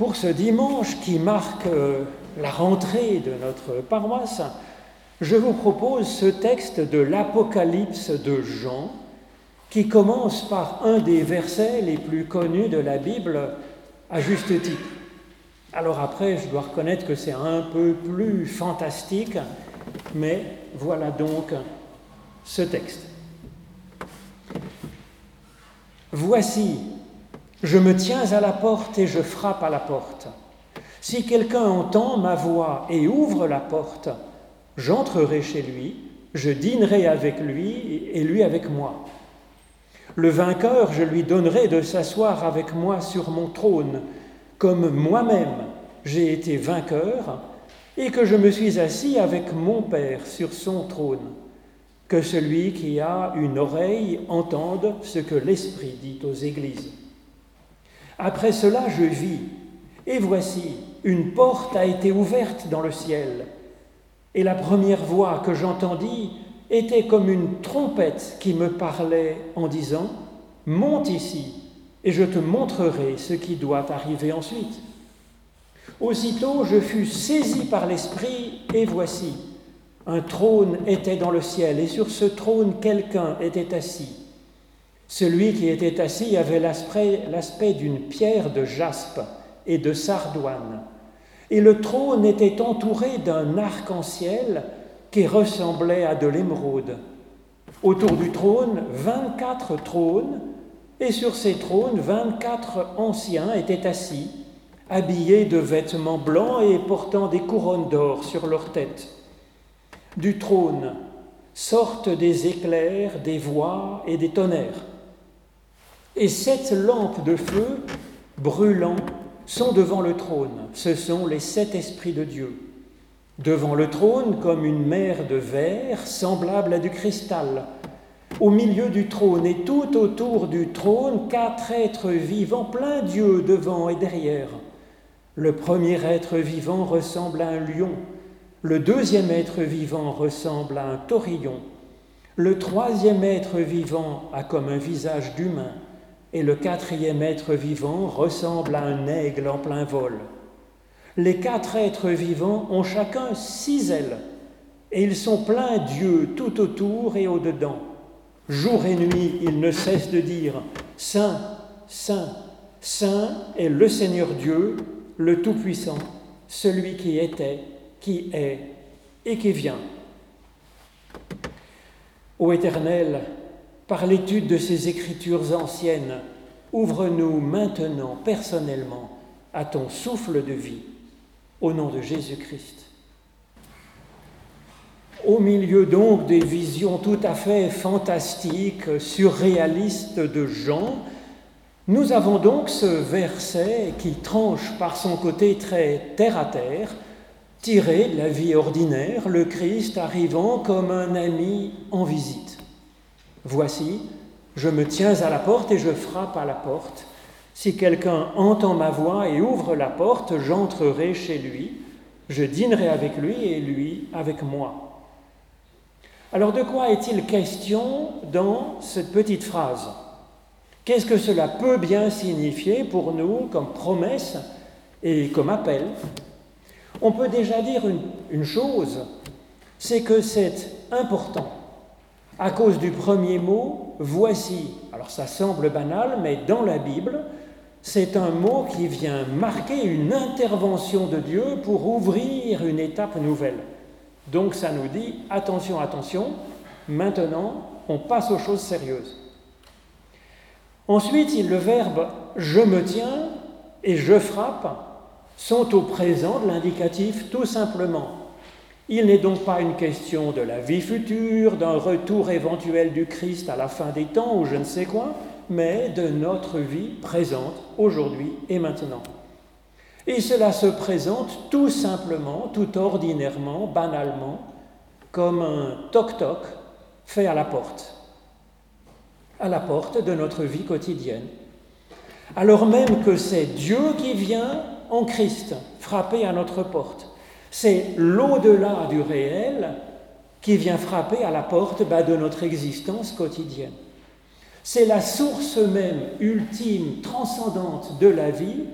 Pour ce dimanche qui marque euh, la rentrée de notre paroisse, je vous propose ce texte de l'Apocalypse de Jean qui commence par un des versets les plus connus de la Bible à juste titre. Alors après, je dois reconnaître que c'est un peu plus fantastique, mais voilà donc ce texte. Voici, je me tiens à la porte et je frappe à la porte. Si quelqu'un entend ma voix et ouvre la porte, j'entrerai chez lui, je dînerai avec lui et lui avec moi. Le vainqueur, je lui donnerai de s'asseoir avec moi sur mon trône, comme moi-même j'ai été vainqueur et que je me suis assis avec mon Père sur son trône. Que celui qui a une oreille entende ce que l'Esprit dit aux églises. Après cela, je vis, et voici, une porte a été ouverte dans le ciel, et la première voix que j'entendis était comme une trompette qui me parlait en disant, Monte ici, et je te montrerai ce qui doit arriver ensuite. Aussitôt je fus saisi par l'Esprit, et voici, un trône était dans le ciel, et sur ce trône quelqu'un était assis. Celui qui était assis avait l'aspect d'une pierre de jaspe et de sardoine, et le trône était entouré d'un arc-en-ciel qui ressemblait à de l'émeraude. Autour du trône, 24 trônes, et sur ces trônes, 24 anciens étaient assis, habillés de vêtements blancs et portant des couronnes d'or sur leurs têtes. Du trône sortent des éclairs, des voix et des tonnerres. Et sept lampes de feu brûlant sont devant le trône. Ce sont les sept esprits de Dieu. Devant le trône, comme une mer de verre, semblable à du cristal. Au milieu du trône et tout autour du trône, quatre êtres vivants, plein Dieu devant et derrière. Le premier être vivant ressemble à un lion. Le deuxième être vivant ressemble à un taurillon. Le troisième être vivant a comme un visage d'humain. Et le quatrième être vivant ressemble à un aigle en plein vol. Les quatre êtres vivants ont chacun six ailes, et ils sont pleins d'yeux tout autour et au-dedans. Jour et nuit, ils ne cessent de dire Saint, Saint, Saint est le Seigneur Dieu, le Tout-Puissant, celui qui était, qui est et qui vient. Ô Éternel, par l'étude de ces écritures anciennes, ouvre-nous maintenant personnellement à ton souffle de vie au nom de Jésus-Christ. Au milieu donc des visions tout à fait fantastiques, surréalistes de Jean, nous avons donc ce verset qui tranche par son côté très terre-à-terre, tiré de la vie ordinaire, le Christ arrivant comme un ami en visite. Voici, je me tiens à la porte et je frappe à la porte. Si quelqu'un entend ma voix et ouvre la porte, j'entrerai chez lui, je dînerai avec lui et lui avec moi. Alors de quoi est-il question dans cette petite phrase? Qu'est-ce que cela peut bien signifier pour nous comme promesse et comme appel? On peut déjà dire une, chose, c'est que c'est important. À cause du premier mot, voici. Alors ça semble banal, mais dans la Bible, c'est un mot qui vient marquer une intervention de Dieu pour ouvrir une étape nouvelle. Donc ça nous dit, attention, attention, maintenant on passe aux choses sérieuses. Ensuite, le verbe je me tiens et je frappe sont au présent de l'indicatif tout simplement. Il n'est donc pas une question de la vie future, d'un retour éventuel du Christ à la fin des temps ou je ne sais quoi, mais de notre vie présente, aujourd'hui et maintenant. Et cela se présente tout simplement, tout ordinairement, banalement, comme un toc-toc fait à la porte, à la porte de notre vie quotidienne. Alors même que c'est Dieu qui vient en Christ frapper à notre porte. C'est l'au-delà du réel qui vient frapper à la porte de notre existence quotidienne. C'est la source même ultime, transcendante de la vie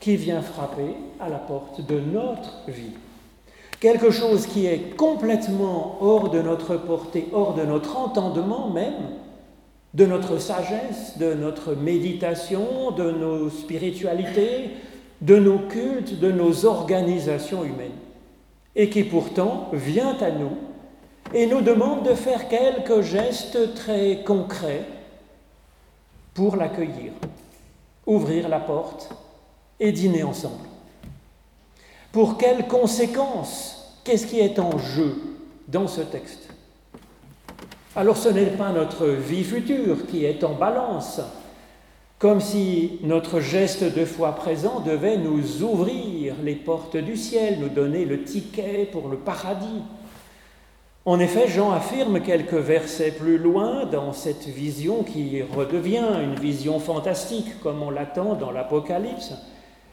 qui vient frapper à la porte de notre vie. Quelque chose qui est complètement hors de notre portée, hors de notre entendement même, de notre sagesse, de notre méditation, de nos spiritualités, de nos cultes, de nos organisations humaines, et qui pourtant vient à nous et nous demande de faire quelques gestes très concrets pour l'accueillir, ouvrir la porte et dîner ensemble. Pour quelles conséquences? Qu'est-ce qui est en jeu dans ce texte? Alors ce n'est pas notre vie future qui est en balance, comme si notre geste de foi présent devait nous ouvrir les portes du ciel, nous donner le ticket pour le paradis. En effet, Jean affirme quelques versets plus loin dans cette vision qui redevient une vision fantastique comme on l'attend dans l'Apocalypse.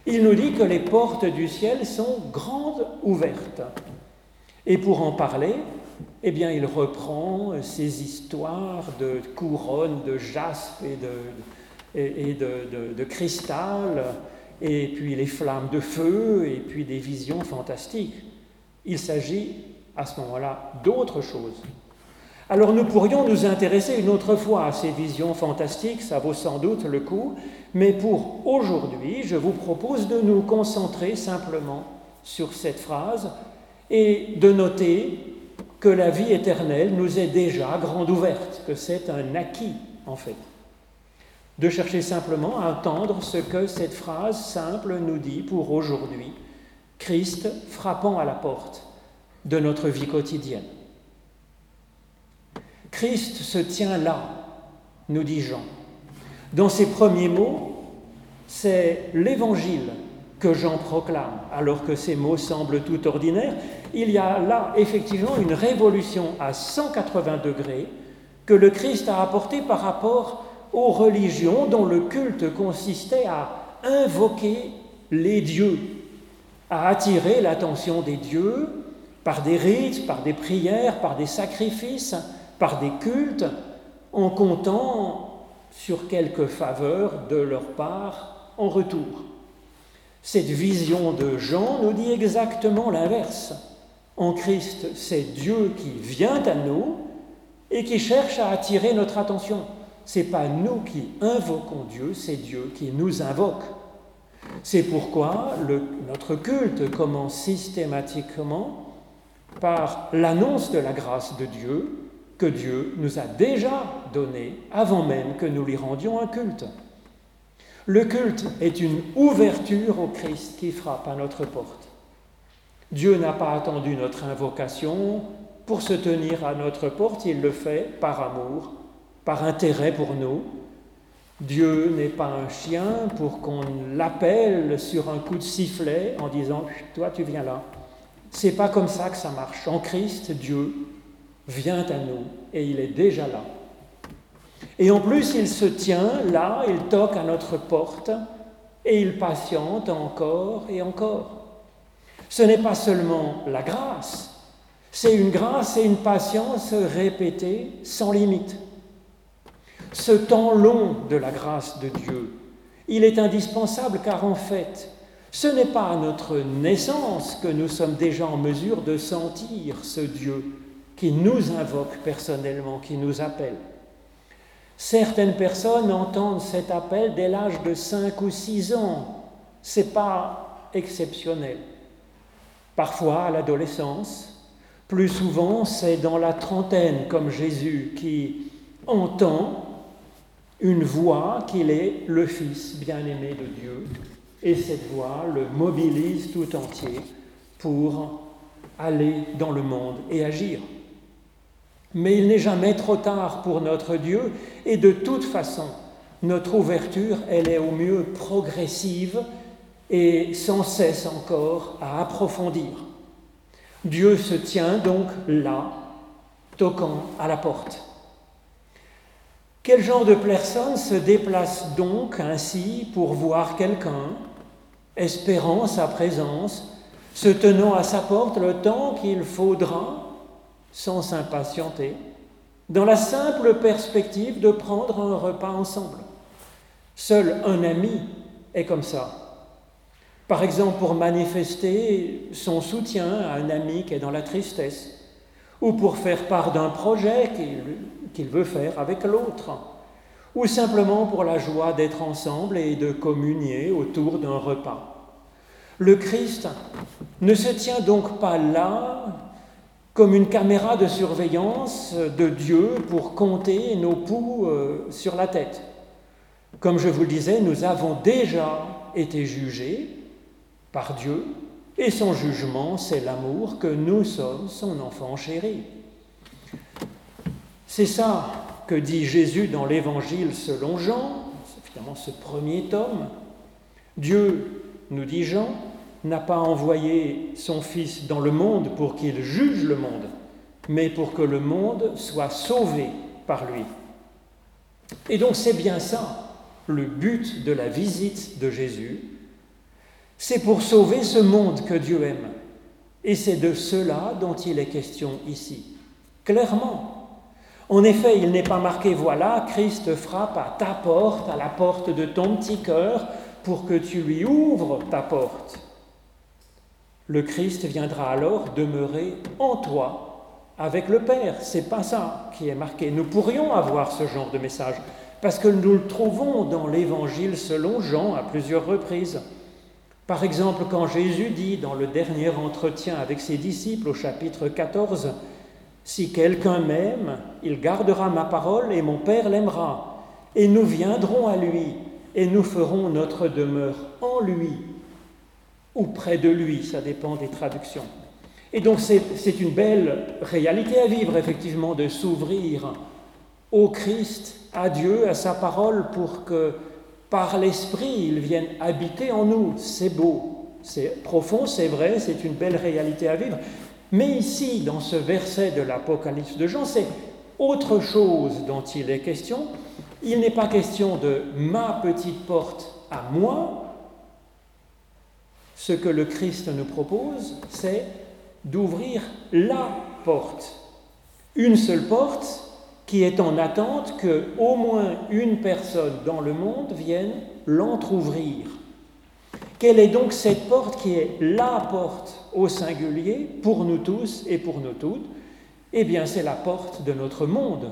Il nous dit que les portes du ciel sont grandes ouvertes. Et pour en parler, eh il reprend ces histoires de couronnes de jaspe et de, et de, de cristal, et puis les flammes de feu, et puis des visions fantastiques. Il s'agit à ce moment-là d'autres choses. Alors nous pourrions nous intéresser une autre fois à ces visions fantastiques, ça vaut sans doute le coup, mais pour aujourd'hui, je vous propose de nous concentrer simplement sur cette phrase et de noter que la vie éternelle nous est déjà grande ouverte, que c'est un acquis en fait. De chercher simplement à entendre ce que cette phrase simple nous dit pour aujourd'hui, Christ frappant à la porte de notre vie quotidienne. Christ se tient là, nous dit Jean. Dans ses premiers mots, c'est l'évangile que Jean proclame, alors que ces mots semblent tout ordinaires. Il y a là effectivement une révolution à 180 degrés que le Christ a apportée par rapport aux religions dont le culte consistait à invoquer les dieux, à attirer l'attention des dieux par des rites, par des prières, par des sacrifices, par des cultes, en comptant sur quelques faveurs de leur part en retour. Cette vision de Jean nous dit exactement l'inverse. En Christ, c'est Dieu qui vient à nous et qui cherche à attirer notre attention. Ce n'est pas nous qui invoquons Dieu, c'est Dieu qui nous invoque. C'est pourquoi notre culte commence systématiquement par l'annonce de la grâce de Dieu que Dieu nous a déjà donnée avant même que nous lui rendions un culte. Le culte est une ouverture au Christ qui frappe à notre porte. Dieu n'a pas attendu notre invocation pour se tenir à notre porte, il le fait par amour, par intérêt pour nous. Dieu n'est pas un chien pour qu'on l'appelle sur un coup de sifflet en disant Toi, tu viens là. C'est pas comme ça que ça marche. En Christ, Dieu vient à nous et il est déjà là. Et en plus, il se tient là, il toque à notre porte et il patiente encore et encore. Ce n'est pas seulement la grâce, c'est une grâce et une patience répétées sans limite. Ce temps long de la grâce de Dieu, il est indispensable car en fait, ce n'est pas à notre naissance que nous sommes déjà en mesure de sentir ce Dieu qui nous invoque personnellement, qui nous appelle. Certaines personnes entendent cet appel dès l'âge de 5 ou 6 ans. Ce n'est pas exceptionnel. Parfois à l'adolescence, plus souvent c'est dans la trentaine, comme Jésus, qui entend une voix qu'il est le Fils bien-aimé de Dieu et cette voix le mobilise tout entier pour aller dans le monde et agir. Mais il n'est jamais trop tard pour notre Dieu, et de toute façon, notre ouverture, elle est au mieux progressive et sans cesse encore à approfondir. Dieu se tient donc là, toquant à la porte. Quel genre de personne se déplace donc ainsi pour voir quelqu'un espérant sa présence, se tenant à sa porte le temps qu'il faudra, sans s'impatienter, dans la simple perspective de prendre un repas ensemble? Seul un ami est comme ça. Par exemple, pour manifester son soutien à un ami qui est dans la tristesse, ou pour faire part d'un projet qu'il veut faire avec l'autre, ou simplement pour la joie d'être ensemble et de communier autour d'un repas. Le Christ ne se tient donc pas là comme une caméra de surveillance de Dieu pour compter nos poux euh, sur la tête. Comme je vous le disais, nous avons déjà été jugés par Dieu et son jugement, c'est l'amour que nous sommes son enfant chéri. C'est ça que dit Jésus dans l'Évangile selon Jean, finalement ce premier tome. Dieu, nous dit Jean, n'a pas envoyé son Fils dans le monde pour qu'il juge le monde, mais pour que le monde soit sauvé par lui. Et donc c'est bien ça, le but de la visite de Jésus, c'est pour sauver ce monde que Dieu aime. Et c'est de cela dont il est question ici, clairement. En effet, il n'est pas marqué, voilà, Christ frappe à ta porte, à la porte de ton petit cœur, pour que tu lui ouvres ta porte. Le Christ viendra alors demeurer en toi avec le Père. C'est pas ça qui est marqué. Nous pourrions avoir ce genre de message parce que nous le trouvons dans l'Évangile selon Jean à plusieurs reprises. Par exemple, quand Jésus dit dans le dernier entretien avec ses disciples au chapitre 14, si quelqu'un m'aime, il gardera ma parole et mon Père l'aimera. Et nous viendrons à lui et nous ferons notre demeure en lui ou près de lui, ça dépend des traductions. Et donc c'est une belle réalité à vivre, effectivement, de s'ouvrir au Christ, à Dieu, à sa parole, pour que par l'Esprit, il vienne habiter en nous. C'est beau, c'est profond, c'est vrai, c'est une belle réalité à vivre. Mais ici, dans ce verset de l'Apocalypse de Jean, c'est autre chose dont il est question. Il n'est pas question de ma petite porte à moi. Ce que le Christ nous propose, c'est d'ouvrir la porte. Une seule porte qui est en attente que au moins une personne dans le monde vienne l'entr'ouvrir. Quelle est donc cette porte qui est la porte au singulier pour nous tous et pour nous toutes Eh bien, c'est la porte de notre monde,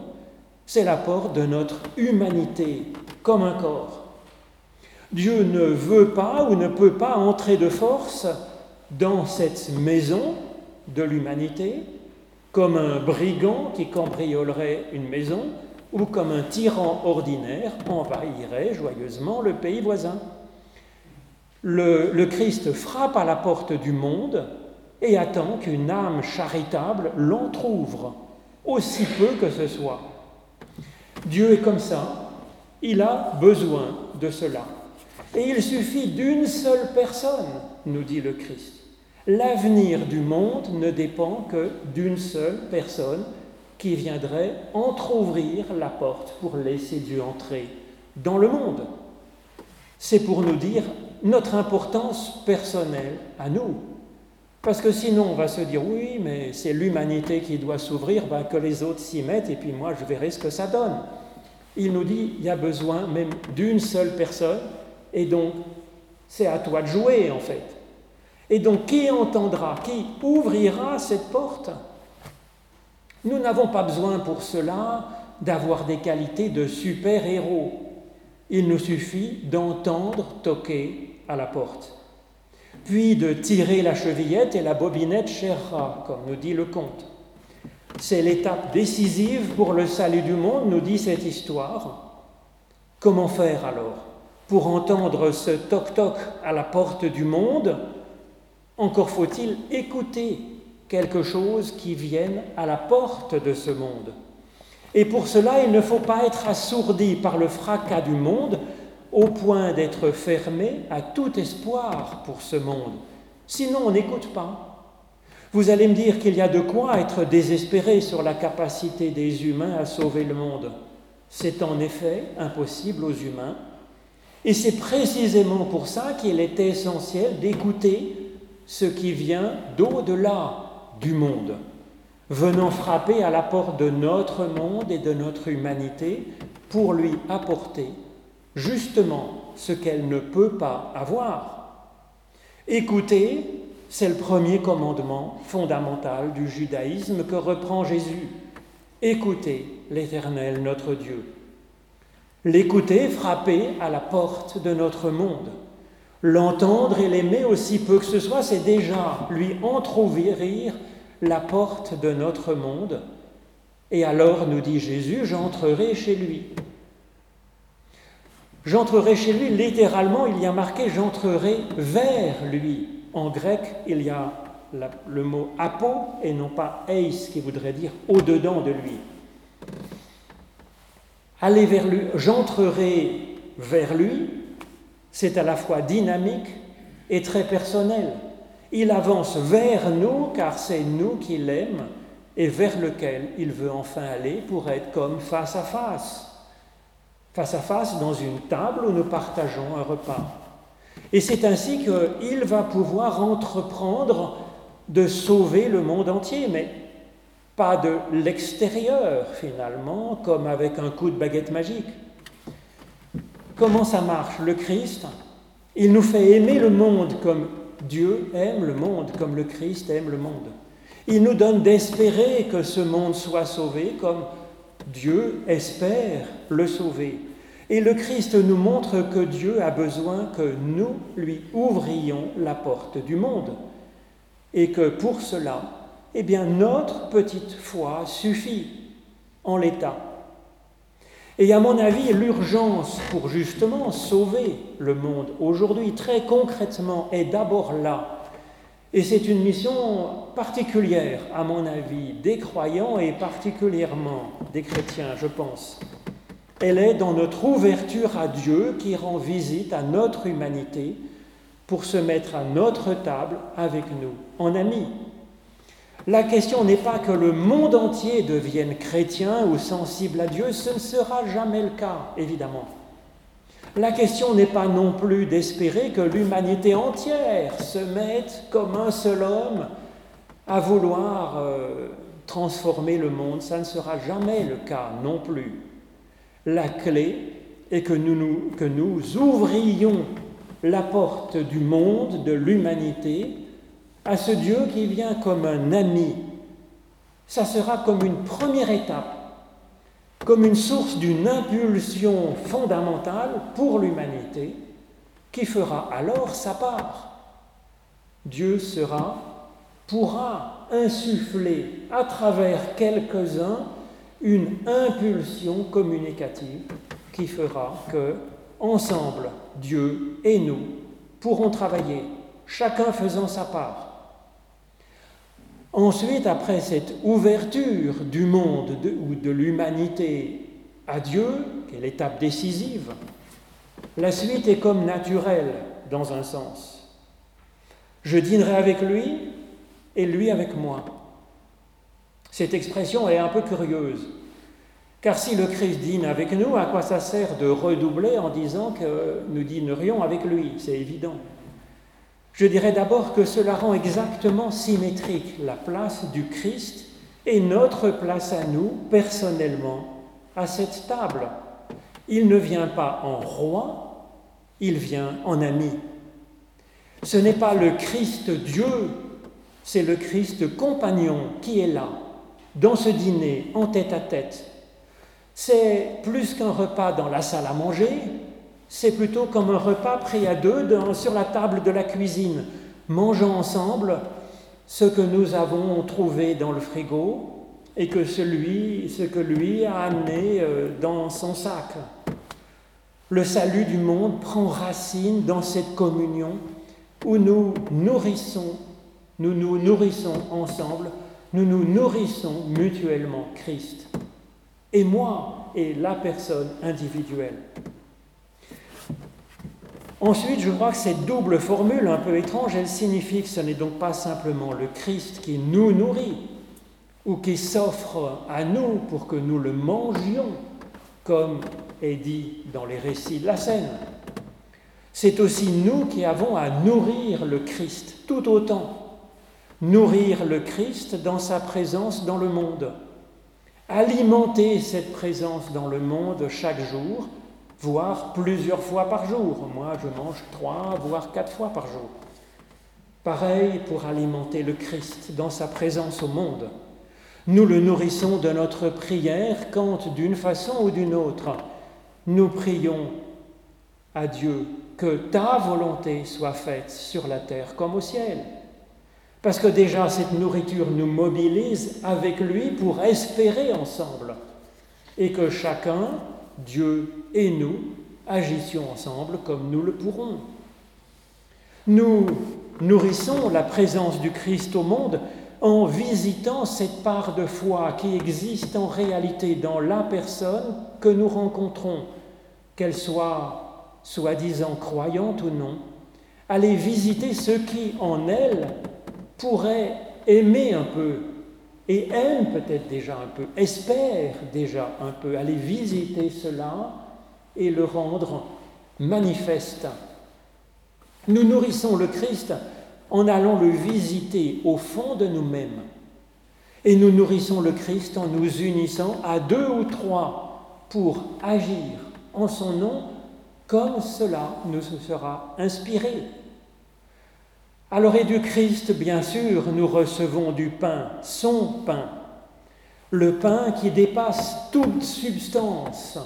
c'est la porte de notre humanité comme un corps. Dieu ne veut pas ou ne peut pas entrer de force dans cette maison de l'humanité comme un brigand qui cambriolerait une maison ou comme un tyran ordinaire envahirait joyeusement le pays voisin le, Christ frappe à la porte du monde et attend qu'une âme charitable l'entr'ouvre, aussi peu que ce soit. Dieu est comme ça, il a besoin de cela. Et il suffit d'une seule personne, nous dit le Christ. L'avenir du monde ne dépend que d'une seule personne qui viendrait entr'ouvrir la porte pour laisser Dieu entrer dans le monde. C'est pour nous dire notre importance personnelle à nous. Parce que sinon, on va se dire, oui, mais c'est l'humanité qui doit s'ouvrir, ben, que les autres s'y mettent, et puis moi, je verrai ce que ça donne. Il nous dit, il y a besoin même d'une seule personne, et donc, c'est à toi de jouer, en fait. Et donc, qui entendra, qui ouvrira cette porte? Nous n'avons pas besoin pour cela d'avoir des qualités de super-héros. Il nous suffit d'entendre toquer à la porte, puis de tirer la chevillette et la bobinette cherra, comme nous dit le conte. C'est l'étape décisive pour le salut du monde, nous dit cette histoire. Comment faire alors pour entendre ce toc-toc à la porte du monde? Encore faut-il écouter quelque chose qui vienne à la porte de ce monde. Et pour cela, il ne faut pas être assourdi par le fracas du monde, au point d'être fermé à tout espoir pour ce monde. Sinon, on n'écoute pas. Vous allez me dire qu'il y a de quoi être désespéré sur la capacité des humains à sauver le monde. C'est en effet impossible aux humains. Et c'est précisément pour ça qu'il est essentiel d'écouter ce qui vient d'au-delà du monde, venant frapper à la porte de notre monde et de notre humanité pour lui apporter justement ce qu'elle ne peut pas avoir. Écoutez, c'est le premier commandement fondamental du judaïsme que reprend Jésus. Écoutez l'Éternel notre Dieu. L'écouter, frapper à la porte de notre monde. L'entendre et l'aimer aussi peu que ce soit, c'est déjà lui entr'ouvrir la porte de notre monde. Et alors, nous dit Jésus, j'entrerai chez lui. J'entrerai chez lui, littéralement, il y a marqué j'entrerai vers lui. En grec, il y a le mot apo et non pas eis, qui voudrait dire au-dedans de lui. Aller vers lui, j'entrerai vers lui, c'est à la fois dynamique et très personnel. Il avance vers nous car c'est nous qu'il aime et vers lequel il veut enfin aller pour être comme face à face. Face à face dans une table où nous partageons un repas. Et c'est ainsi qu'il va pouvoir entreprendre de sauver le monde entier, mais pas de l'extérieur finalement, comme avec un coup de baguette magique. Comment ça marche Le Christ, il nous fait aimer le monde comme Dieu aime le monde, comme le Christ aime le monde. Il nous donne d'espérer que ce monde soit sauvé comme Dieu espère le sauver. Et le Christ nous montre que Dieu a besoin que nous lui ouvrions la porte du monde. Et que pour cela, eh bien, notre petite foi suffit en l'état. Et à mon avis, l'urgence pour justement sauver le monde aujourd'hui, très concrètement, est d'abord là. Et c'est une mission particulière, à mon avis, des croyants et particulièrement des chrétiens, je pense. Elle est dans notre ouverture à Dieu qui rend visite à notre humanité pour se mettre à notre table avec nous, en amis. La question n'est pas que le monde entier devienne chrétien ou sensible à Dieu, ce ne sera jamais le cas, évidemment. La question n'est pas non plus d'espérer que l'humanité entière se mette comme un seul homme à vouloir euh, transformer le monde, ça ne sera jamais le cas non plus. La clé est que nous, que nous ouvrions la porte du monde, de l'humanité, à ce Dieu qui vient comme un ami. Ça sera comme une première étape, comme une source d'une impulsion fondamentale pour l'humanité qui fera alors sa part. Dieu sera, pourra insuffler à travers quelques-uns une impulsion communicative qui fera que, ensemble, Dieu et nous pourrons travailler, chacun faisant sa part. Ensuite, après cette ouverture du monde ou de l'humanité à Dieu, qui est l'étape décisive, la suite est comme naturelle dans un sens. Je dînerai avec lui et lui avec moi. Cette expression est un peu curieuse. Car si le Christ dîne avec nous, à quoi ça sert de redoubler en disant que nous dînerions avec lui? C'est évident. Je dirais d'abord que cela rend exactement symétrique la place du Christ et notre place à nous, personnellement, à cette table. Il ne vient pas en roi, il vient en ami. Ce n'est pas le Christ Dieu, c'est le Christ compagnon qui est là, dans ce dîner en tête à tête. C'est plus qu'un repas dans la salle à manger, c'est plutôt comme un repas pris à deux sur la table de la cuisine, mangeant ensemble ce que nous avons trouvé dans le frigo et que celui, ce que lui a amené euh, dans son sac. Le salut du monde prend racine dans cette communion où nous nourrissons, nous nous nourrissons ensemble nous nous nourrissons mutuellement Christ. Et moi et la personne individuelle. Ensuite, je crois que cette double formule un peu étrange, elle signifie que ce n'est donc pas simplement le Christ qui nous nourrit ou qui s'offre à nous pour que nous le mangions, comme est dit dans les récits de la scène. C'est aussi nous qui avons à nourrir le Christ tout autant nourrir le Christ dans sa présence dans le monde, alimenter cette présence dans le monde chaque jour, voire plusieurs fois par jour. Moi, je mange trois, voire quatre fois par jour. Pareil pour alimenter le Christ dans sa présence au monde. Nous le nourrissons de notre prière quand, d'une façon ou d'une autre, nous prions à Dieu que ta volonté soit faite sur la terre comme au ciel. Parce que déjà cette nourriture nous mobilise avec lui pour espérer ensemble et que chacun, Dieu et nous, agissions ensemble comme nous le pourrons. Nous nourrissons la présence du Christ au monde en visitant cette part de foi qui existe en réalité dans la personne que nous rencontrons, qu'elle soit soi-disant croyante ou non, aller visiter ceux qui, en elle, pourraient aimer un peu, et aiment peut-être déjà un peu, espèrent déjà un peu, aller visiter cela et le rendre manifeste. Nous nourrissons le Christ en allant le visiter au fond de nous-mêmes. Et nous nourrissons le Christ en nous unissant à deux ou trois pour agir en son nom comme cela nous sera inspiré. Alors et du Christ, bien sûr, nous recevons du pain, son pain, le pain qui dépasse toute substance,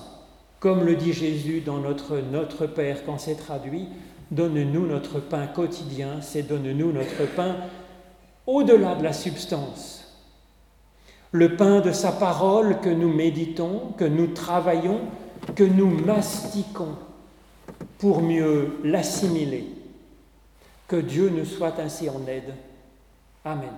comme le dit Jésus dans notre Notre Père quand c'est traduit, Donne-nous notre pain quotidien, c'est donne-nous notre pain au-delà de la substance. Le pain de sa parole que nous méditons, que nous travaillons, que nous mastiquons pour mieux l'assimiler. Que Dieu nous soit ainsi en aide. Amen.